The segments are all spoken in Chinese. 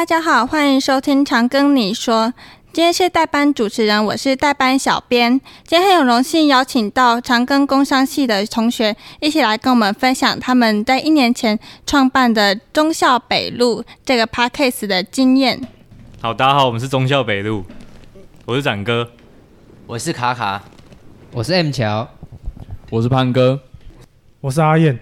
大家好，欢迎收听常跟你说。今天是代班主持人，我是代班小编。今天很有荣幸邀请到长庚工商系的同学一起来跟我们分享他们在一年前创办的中校北路这个 Podcast 的经验。好，大家好，我们是中校北路，我是展哥，我是卡卡，我是 M 乔，我是潘哥，我是阿燕。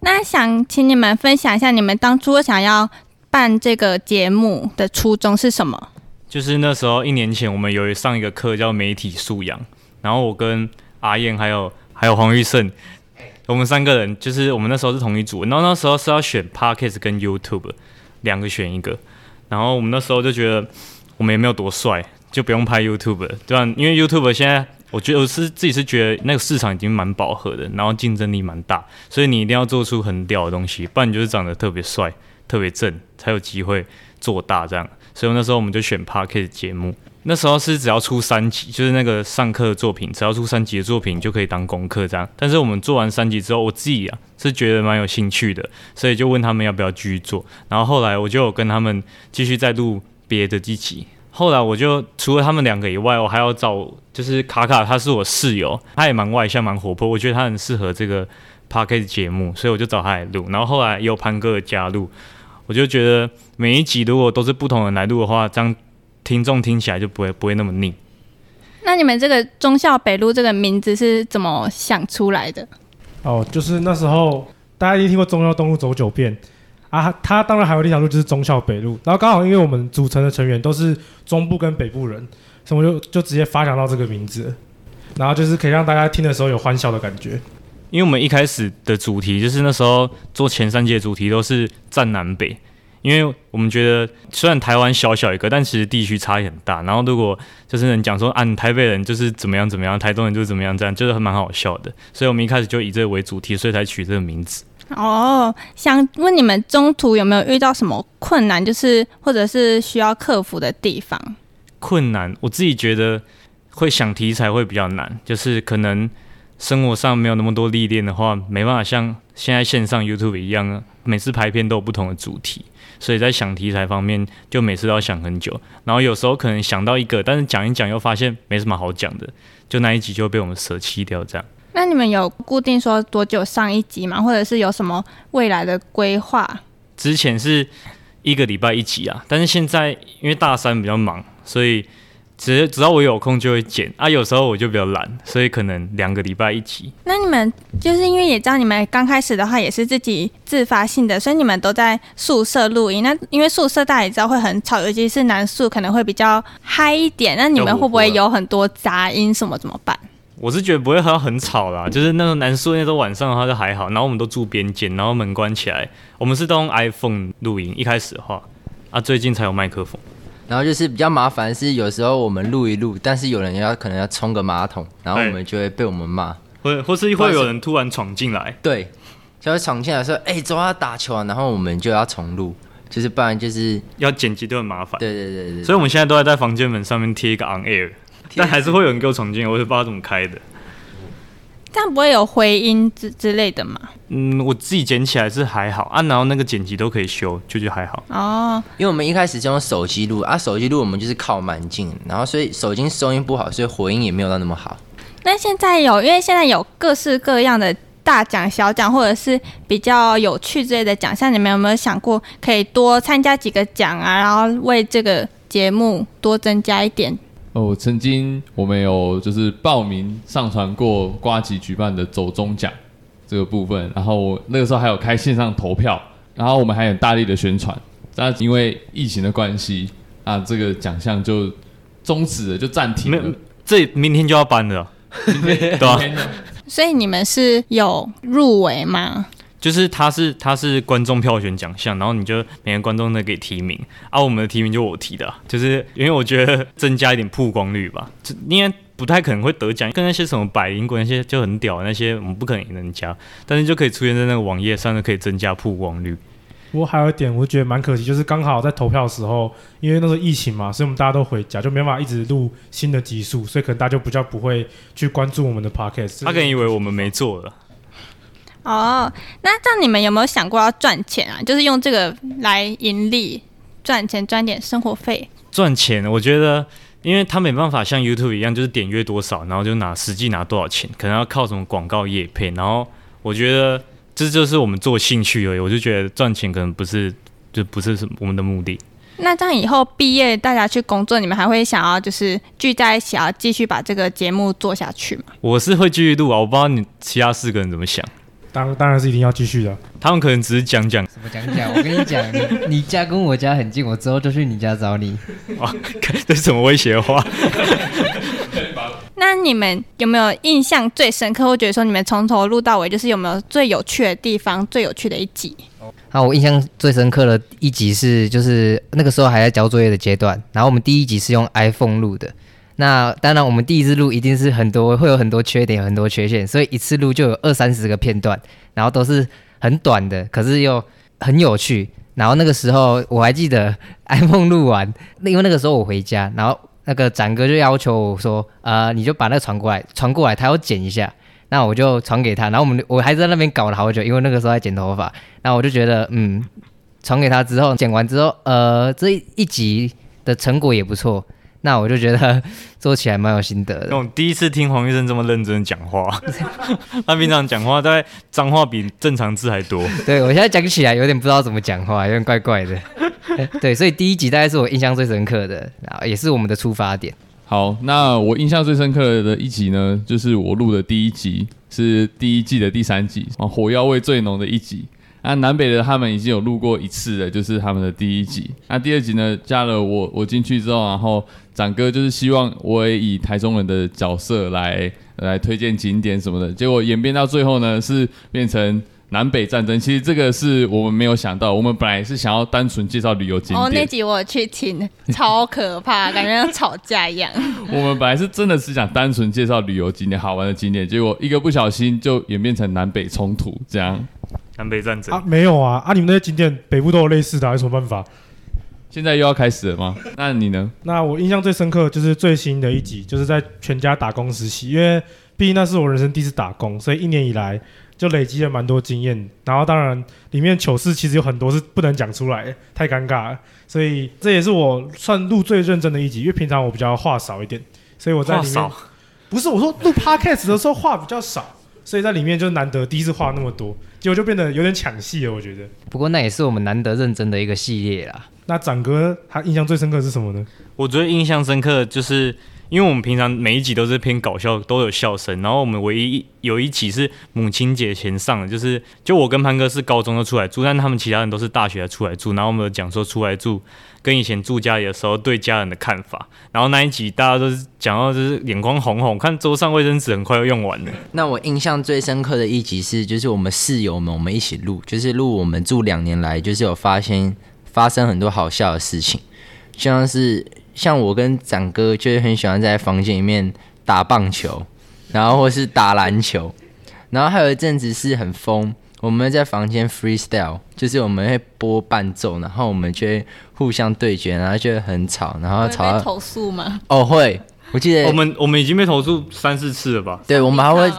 那想请你们分享一下，你们当初想要办这个节目的初衷是什么？就是那时候一年前，我们有上一个课叫媒体素养，然后我跟阿燕还有还有黄玉胜，我们三个人就是我们那时候是同一组，然后那时候是要选 Podcast 跟 YouTube 两个选一个，然后我们那时候就觉得我们也没有多帅，就不用拍 YouTube，对吧？因为 YouTube 现在我觉得我是自己是觉得那个市场已经蛮饱和的，然后竞争力蛮大，所以你一定要做出很屌的东西，不然你就是长得特别帅、特别正，才有机会做大这样。所以那时候我们就选 Podcast 节目，那时候是只要出三集，就是那个上课作品，只要出三集的作品就可以当功课这样。但是我们做完三集之后，我自己啊是觉得蛮有兴趣的，所以就问他们要不要继续做。然后后来我就跟他们继续再录别的机器。后来我就除了他们两个以外，我还要找就是卡卡，他是我室友，他也蛮外向、蛮活泼，我觉得他很适合这个 Podcast 节目，所以我就找他来录。然后后来也有潘哥的加入。我就觉得每一集如果都是不同人来录的话，这样听众听起来就不会不会那么腻。那你们这个忠孝北路这个名字是怎么想出来的？哦，就是那时候大家一定听过中孝东路走九遍啊，他当然还有一条路就是忠孝北路，然后刚好因为我们组成的成员都是中部跟北部人，所以我就就直接发想到这个名字，然后就是可以让大家听的时候有欢笑的感觉。因为我们一开始的主题就是那时候做前三节主题都是站南北，因为我们觉得虽然台湾小小一个，但其实地区差异很大。然后如果就是能讲说，啊，你台北人就是怎么样怎么样，台东人就是怎么样，这样就是还蛮好笑的。所以我们一开始就以这个为主题，所以才取这个名字。哦，想问你们中途有没有遇到什么困难，就是或者是需要克服的地方？困难，我自己觉得会想题材会比较难，就是可能。生活上没有那么多历练的话，没办法像现在线上 YouTube 一样，每次拍片都有不同的主题，所以在想题材方面，就每次都要想很久。然后有时候可能想到一个，但是讲一讲又发现没什么好讲的，就那一集就被我们舍弃掉。这样。那你们有固定说多久上一集吗？或者是有什么未来的规划？之前是一个礼拜一集啊，但是现在因为大三比较忙，所以。只只要我有空就会剪啊，有时候我就比较懒，所以可能两个礼拜一集。那你们就是因为也知道你们刚开始的话也是自己自发性的，所以你们都在宿舍录音。那因为宿舍大家也知道会很吵，尤其是男宿可能会比较嗨一点。那你们会不会有很多杂音什么怎么办？我是觉得不会很很吵啦，就是那种男宿那时候晚上的话就还好。然后我们都住边间，然后门关起来。我们是都用 iPhone 录音，一开始的话啊，最近才有麦克风。然后就是比较麻烦，是有时候我们录一录，但是有人要可能要冲个马桶，然后我们就会被我们骂，或或是会有人突然闯进来，对，就会闯进来说，哎、欸，走啊，打球啊，然后我们就要重录，就是不然就是要剪辑都很麻烦，对对对对，所以我们现在都在在房间门上面贴一个 on air，但还是会有人给我闯进来，我也不知道怎么开的。这样不会有回音之之类的嘛？嗯，我自己剪起来是还好啊，然后那个剪辑都可以修，就就还好。哦，因为我们一开始就用手机录啊，手机录我们就是靠蛮近，然后所以手机收音不好，所以回音也没有到那么好。那现在有，因为现在有各式各样的大奖、小奖，或者是比较有趣之类的奖项，你们有没有想过可以多参加几个奖啊，然后为这个节目多增加一点？哦，曾经我们有就是报名上传过瓜吉举办的走中奖这个部分，然后那个时候还有开线上投票，然后我们还有大力的宣传，但因为疫情的关系，啊，这个奖项就终止了，就暂停了。这明天就要颁了，对吧？所以你们是有 入围吗？就是他是他是观众票选奖项，然后你就每个观众都给提名啊。我们的提名就我提的，就是因为我觉得增加一点曝光率吧。这应该不太可能会得奖，跟那些什么百灵果那些就很屌，那些我们不可能赢人家，但是就可以出现在那个网页上，就可以增加曝光率。不过还有一点，我觉得蛮可惜，就是刚好在投票的时候，因为那时候疫情嘛，所以我们大家都回家，就没办法一直录新的集数，所以可能大家就比较不会去关注我们的 podcast。他可能以为我们没做了。哦，那这样你们有没有想过要赚钱啊？就是用这个来盈利，赚钱赚点生活费？赚钱，我觉得，因为他没办法像 YouTube 一样，就是点阅多少，然后就拿实际拿多少钱，可能要靠什么广告业配。然后我觉得这就是我们做兴趣而已。我就觉得赚钱可能不是，就不是我们的目的。那这样以后毕业，大家去工作，你们还会想要就是聚在一起，要继续把这个节目做下去吗？我是会继续录啊，我不知道你其他四个人怎么想。当当然是一定要继续的。他们可能只是讲讲。什么讲讲？我跟你讲，你你家跟我家很近，我之后就去你家找你。哇，这是什么威胁的话？那你们有没有印象最深刻？或觉得说你们从头录到尾，就是有没有最有趣的地方、最有趣的一集？好，我印象最深刻的一集是，就是那个时候还在交作业的阶段，然后我们第一集是用 iPhone 录的。那当然，我们第一次录一定是很多会有很多缺点，有很多缺陷，所以一次录就有二三十个片段，然后都是很短的，可是又很有趣。然后那个时候我还记得 iPhone 录完，那因为那个时候我回家，然后那个展哥就要求我说，呃，你就把那个传过来，传过来，他要剪一下，那我就传给他。然后我们我还在那边搞了好久，因为那个时候在剪头发。那我就觉得，嗯，传给他之后，剪完之后，呃，这一集的成果也不错。那我就觉得 做起来蛮有心得的。我第一次听黄医生这么认真讲话，他平常讲话大概脏话比正常字还多。对，我现在讲起来有点不知道怎么讲话，有点怪怪的。对，所以第一集大概是我印象最深刻的，然后也是我们的出发点。好，那我印象最深刻的一集呢，就是我录的第一集，是第一季的第三集，火药味最浓的一集。那南北的他们已经有录过一次了，就是他们的第一集。那第二集呢，加了我，我进去之后，然后展哥就是希望我也以台中人的角色来来推荐景点什么的。结果演变到最后呢，是变成南北战争。其实这个是我们没有想到，我们本来是想要单纯介绍旅游景点。哦，那集我去听，超可怕，感觉像吵架一样。我们本来是真的是想单纯介绍旅游景点、好玩的景点，结果一个不小心就演变成南北冲突这样。南北战争啊，没有啊啊！你们那些景点北部都有类似的，有什么办法？现在又要开始了吗？那你呢？那我印象最深刻就是最新的一集，就是在全家打工实习，因为毕竟那是我人生第一次打工，所以一年以来就累积了蛮多经验。然后当然里面糗事其实有很多是不能讲出来，太尴尬了。所以这也是我算录最认真的一集，因为平常我比较话少一点，所以我在里面不是我说录 podcast 的时候话比较少。所以在里面就难得第一次画那么多，结果就变得有点抢戏了。我觉得，不过那也是我们难得认真的一个系列啦。那展哥他印象最深刻的是什么呢？我觉得印象深刻就是。因为我们平常每一集都是偏搞笑，都有笑声。然后我们唯一有一集是母亲节前上的，就是就我跟潘哥是高中就出来住，但他们其他人都是大学出来住。然后我们有讲说出来住跟以前住家里的时候对家人的看法。然后那一集大家都是讲到就是眼光红红，看桌上卫生纸很快要用完了。那我印象最深刻的一集是，就是我们室友们我们一起录，就是录我们住两年来就是有发现发生很多好笑的事情，像是。像我跟展哥就是很喜欢在房间里面打棒球，然后或是打篮球，然后还有一阵子是很疯，我们在房间 freestyle，就是我们会播伴奏，然后我们就会互相对决，然后就会很吵，然后吵到投诉吗？哦，会，我记得我们我们已经被投诉三四次了吧？对，我们还会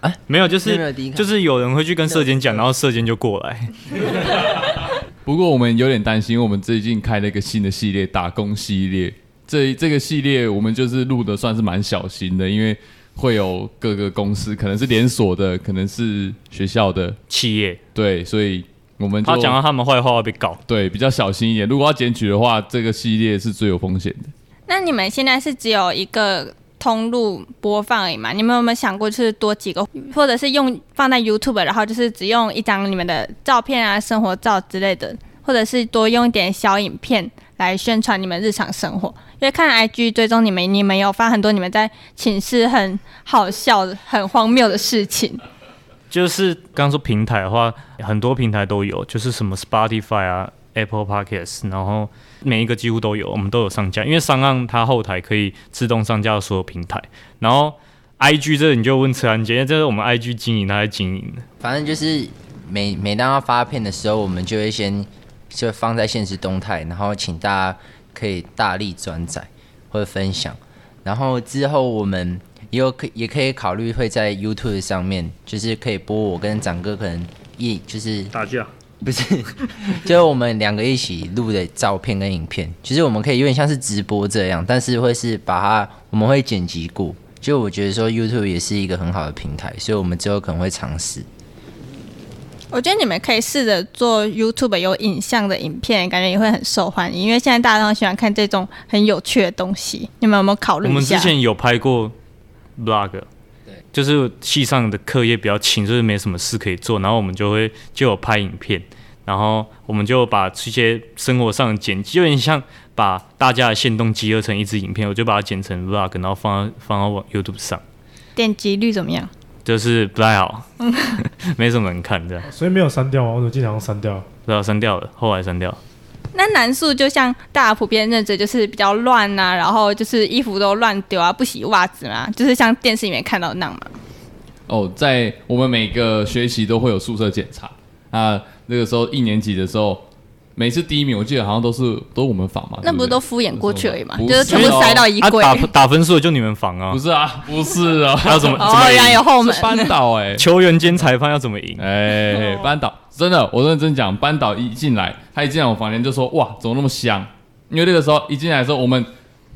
啊，没有，就是就是有人会去跟社监讲，然后社监就过来。不过我们有点担心，因为我们最近开了一个新的系列——打工系列。这这个系列我们就是录的算是蛮小心的，因为会有各个公司，可能是连锁的，可能是学校的企业，对，所以我们就他讲到他们坏话会被告，对，比较小心一点。如果要检举的话，这个系列是最有风险的。那你们现在是只有一个通路播放而已嘛？你们有没有想过，就是多几个，或者是用放在 YouTube，然后就是只用一张你们的照片啊、生活照之类的，或者是多用一点小影片来宣传你们日常生活？因为看 IG 追踪你们，你们有发很多你们在寝室很好笑、很荒谬的事情。就是刚说平台的话，很多平台都有，就是什么 Spotify 啊、Apple Podcasts，然后每一个几乎都有，我们都有上架。因为上岸它后台可以自动上架所有平台。然后 IG 这个你就问车安杰，这是我们 IG 经营，他在经营的。反正就是每每当要发片的时候，我们就会先就放在现实动态，然后请大家。可以大力转载或者分享，然后之后我们也有可也可以考虑会在 YouTube 上面，就是可以播我跟展哥可能一就是打架，不是，就是我们两个一起录的照片跟影片，其实我们可以有点像是直播这样，但是会是把它我们会剪辑过。就我觉得说 YouTube 也是一个很好的平台，所以我们之后可能会尝试。我觉得你们可以试着做 YouTube 有影像的影片，感觉也会很受欢迎，因为现在大家都喜欢看这种很有趣的东西。你们有没有考虑一下？我们之前有拍过 Vlog，对，就是系上的课业比较轻，就是没什么事可以做，然后我们就会就有拍影片，然后我们就把这些生活上的剪辑，有点像把大家的线动集合成一支影片，我就把它剪成 Vlog，然后放到放到网 YouTube 上。点击率怎么样？就是不太好，没什么人看这样，所以没有删掉啊，我怎么经常删掉？不知道删掉了，后来删掉。那男宿就像大家普遍认知，就是比较乱呐、啊，然后就是衣服都乱丢啊，不洗袜子嘛，就是像电视里面看到那样嘛。哦，在我们每个学期都会有宿舍检查啊，那个时候一年级的时候。每次第一名，我记得好像都是都是我们房嘛，那不是都敷衍过去而已嘛，就是全部塞到衣柜、啊。打打分数的就你们房啊？不是啊，不是啊，要怎么？哦，原来有后门。班导哎，球员兼裁判要怎么赢？哎、欸，班导真的，我认真讲，班导一进来，他一进来我房间就说哇，怎么那么香？因为那个时候一进来的时候，我们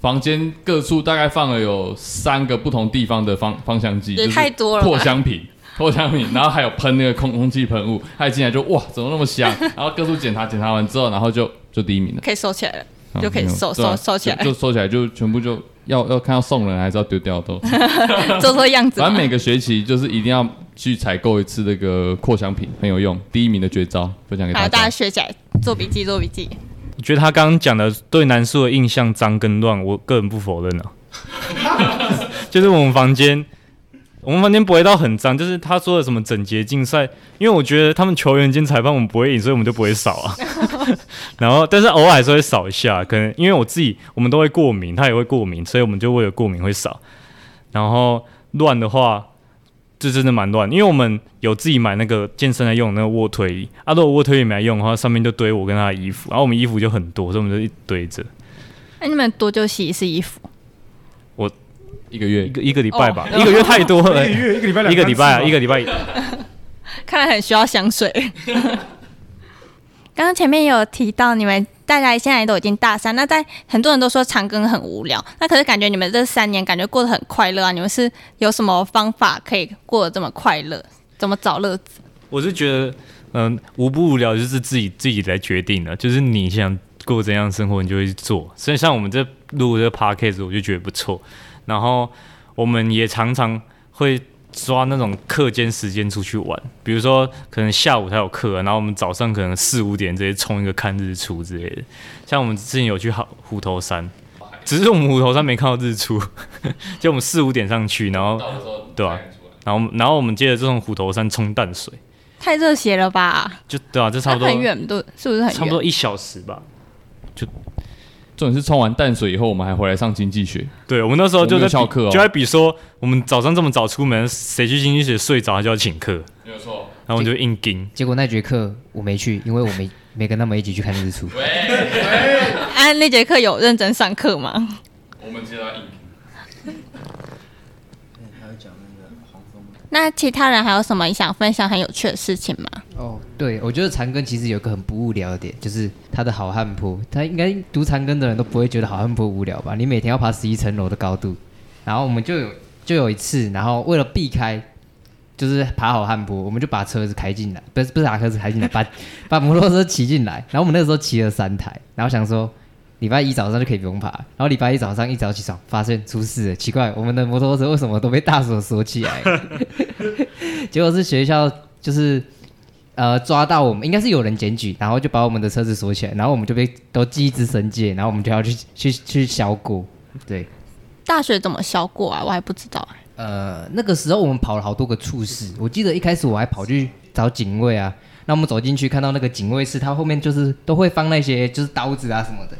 房间各处大概放了有三个不同地方的芳芳香剂，也太多了，扩香瓶。脱香品，然后还有喷那个空空气喷雾，他一进来就哇，怎么那么香？然后各处检查检查完之后，然后就就第一名了，可以收起来了，嗯、就可以收收收起来，就收起来，就全部就要要看要送人还是要丢掉都 做做样子。反正每个学期就是一定要去采购一次那个扩香品，很有用，第一名的绝招分享给大家，大家学起来，做笔记做笔记。我觉得他刚刚讲的对南树的印象脏跟乱，我个人不否认啊，就是我们房间。我们房间不会到很脏，就是他说的什么整洁竞赛，因为我觉得他们球员兼裁判我们不会赢，所以我们就不会扫啊。然后，但是偶尔还是会扫一下，可能因为我自己我们都会过敏，他也会过敏，所以我们就为了过敏会扫。然后乱的话，就真的蛮乱，因为我们有自己买那个健身来用的那个卧推椅，啊，如果卧推椅没来用的话，上面就堆我跟他的衣服，然后我们衣服就很多，所以我们就一堆着。那你们多久洗一次衣服？一个月一个一个礼拜吧，哦、一个月太多了。一个月一个礼拜一个礼拜啊，一个礼拜。看来很需要香水。刚刚前面有提到，你们大家现在都已经大三，那在很多人都说长庚很无聊，那可是感觉你们这三年感觉过得很快乐啊！你们是有什么方法可以过得这么快乐？怎么找乐子？我是觉得，嗯，无不无聊就是自己自己来决定的，就是你想过怎样生活，你就会去做。所以像我们这录这个 podcast，我就觉得不错。然后我们也常常会抓那种课间时间出去玩，比如说可能下午才有课，然后我们早上可能四五点直接冲一个看日出之类的。像我们之前有去好虎头山，只是我们虎头山没看到日出，就我们四五点上去，然后对吧、啊？然后然后我们接着这种虎头山冲淡水，太热血了吧？就对啊，这差不多很远，都是不是很远？差不多一小时吧，就。重点是冲完淡水以后，我们还回来上经济学。对，我们那时候就在翘课哦，就在比说，我们早上这么早出门，谁去经济学睡着，他就要请客。没有错。然后我们就硬盯。结果那节课我没去，因为我 没没跟他们一起去看日出。喂。喂啊，那节课有认真上课吗？我们接到硬。那其他人还有什么想分享很有趣的事情吗？哦，对，我觉得残根其实有个很不无聊的点，就是它的好汉坡。他应该读残根的人都不会觉得好汉坡无聊吧？你每天要爬十一层楼的高度，然后我们就有就有一次，然后为了避开就是爬好汉坡，我们就把车子开进来，不是不是把车子开进来，把把摩托车骑进来。然后我们那时候骑了三台，然后想说。礼拜一早上就可以不用爬，然后礼拜一早上一早起床发现出事了，奇怪，我们的摩托车为什么都被大锁锁起来？结果是学校就是呃抓到我们，应该是有人检举，然后就把我们的车子锁起来，然后我们就被都记一只绳结，然后我们就要去去去销过。对，大学怎么销过啊？我还不知道。呃，那个时候我们跑了好多个处室，我记得一开始我还跑去找警卫啊，那我们走进去看到那个警卫室，他后面就是都会放那些就是刀子啊什么的。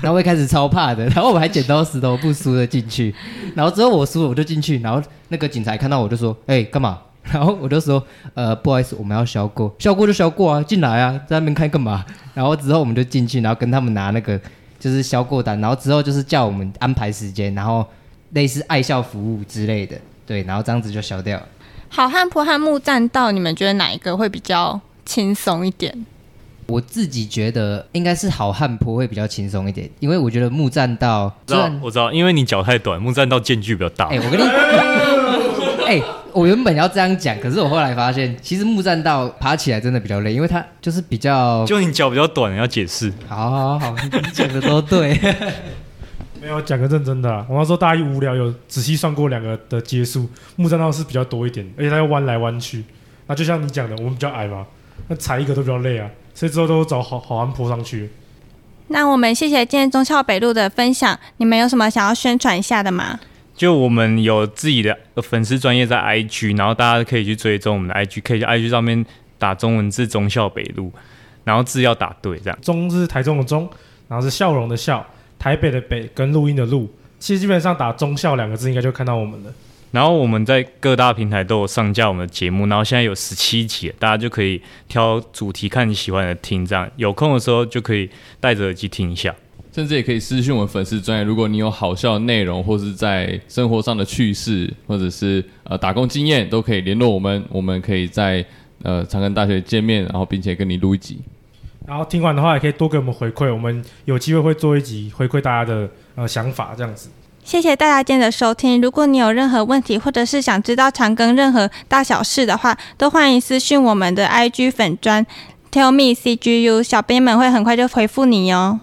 然后我一开始超怕的，然后我们还剪刀石头布输的进去，然后之后我输了我就进去，然后那个警察看到我就说：“哎、欸，干嘛？”然后我就说：“呃，不好意思，我们要销过，销过就销过啊，进来啊，在那边看干嘛？”然后之后我们就进去，然后跟他们拿那个就是销过单，然后之后就是叫我们安排时间，然后类似爱校服务之类的，对，然后这样子就消掉了。好汉坡和木栈道，你们觉得哪一个会比较轻松一点？我自己觉得应该是好汉坡会比较轻松一点，因为我觉得木栈道，知道我知道，因为你脚太短，木栈道间距比较大。哎、欸，我跟你，哎、欸，我原本要这样讲，可是我后来发现，其实木栈道爬起来真的比较累，因为它就是比较，就你脚比较短，要解释。好好好，你讲的都对。没有讲个认真的、啊，我那时候大一无聊，有仔细算过两个的阶数，木栈道是比较多一点，而且它要弯来弯去。那就像你讲的，我们比较矮嘛，那踩一个都比较累啊，所以之后都找好好汉坡上去。那我们谢谢今天忠孝北路的分享，你们有什么想要宣传一下的吗？就我们有自己的粉丝专业在 IG，然后大家可以去追踪我们的 IG，可以在 IG 上面打中文字“忠孝北路”，然后字要打对，这样。忠是台中的忠，然后是笑容的笑。台北的北跟录音的录，其实基本上打“忠孝”两个字，应该就看到我们了。然后我们在各大平台都有上架我们的节目，然后现在有十七集，大家就可以挑主题看你喜欢的听，这样有空的时候就可以戴着耳机听一下，甚至也可以私讯我们粉丝专页，如果你有好笑的内容，或是在生活上的趣事，或者是呃打工经验，都可以联络我们，我们可以在呃长庚大学见面，然后并且跟你录一集。然后听完的话，也可以多给我们回馈，我们有机会会做一集回馈大家的呃想法，这样子。谢谢大家今天的收听。如果你有任何问题，或者是想知道长庚任何大小事的话，都欢迎私讯我们的 IG 粉专 Tell me CGU，小编们会很快就回复你哟。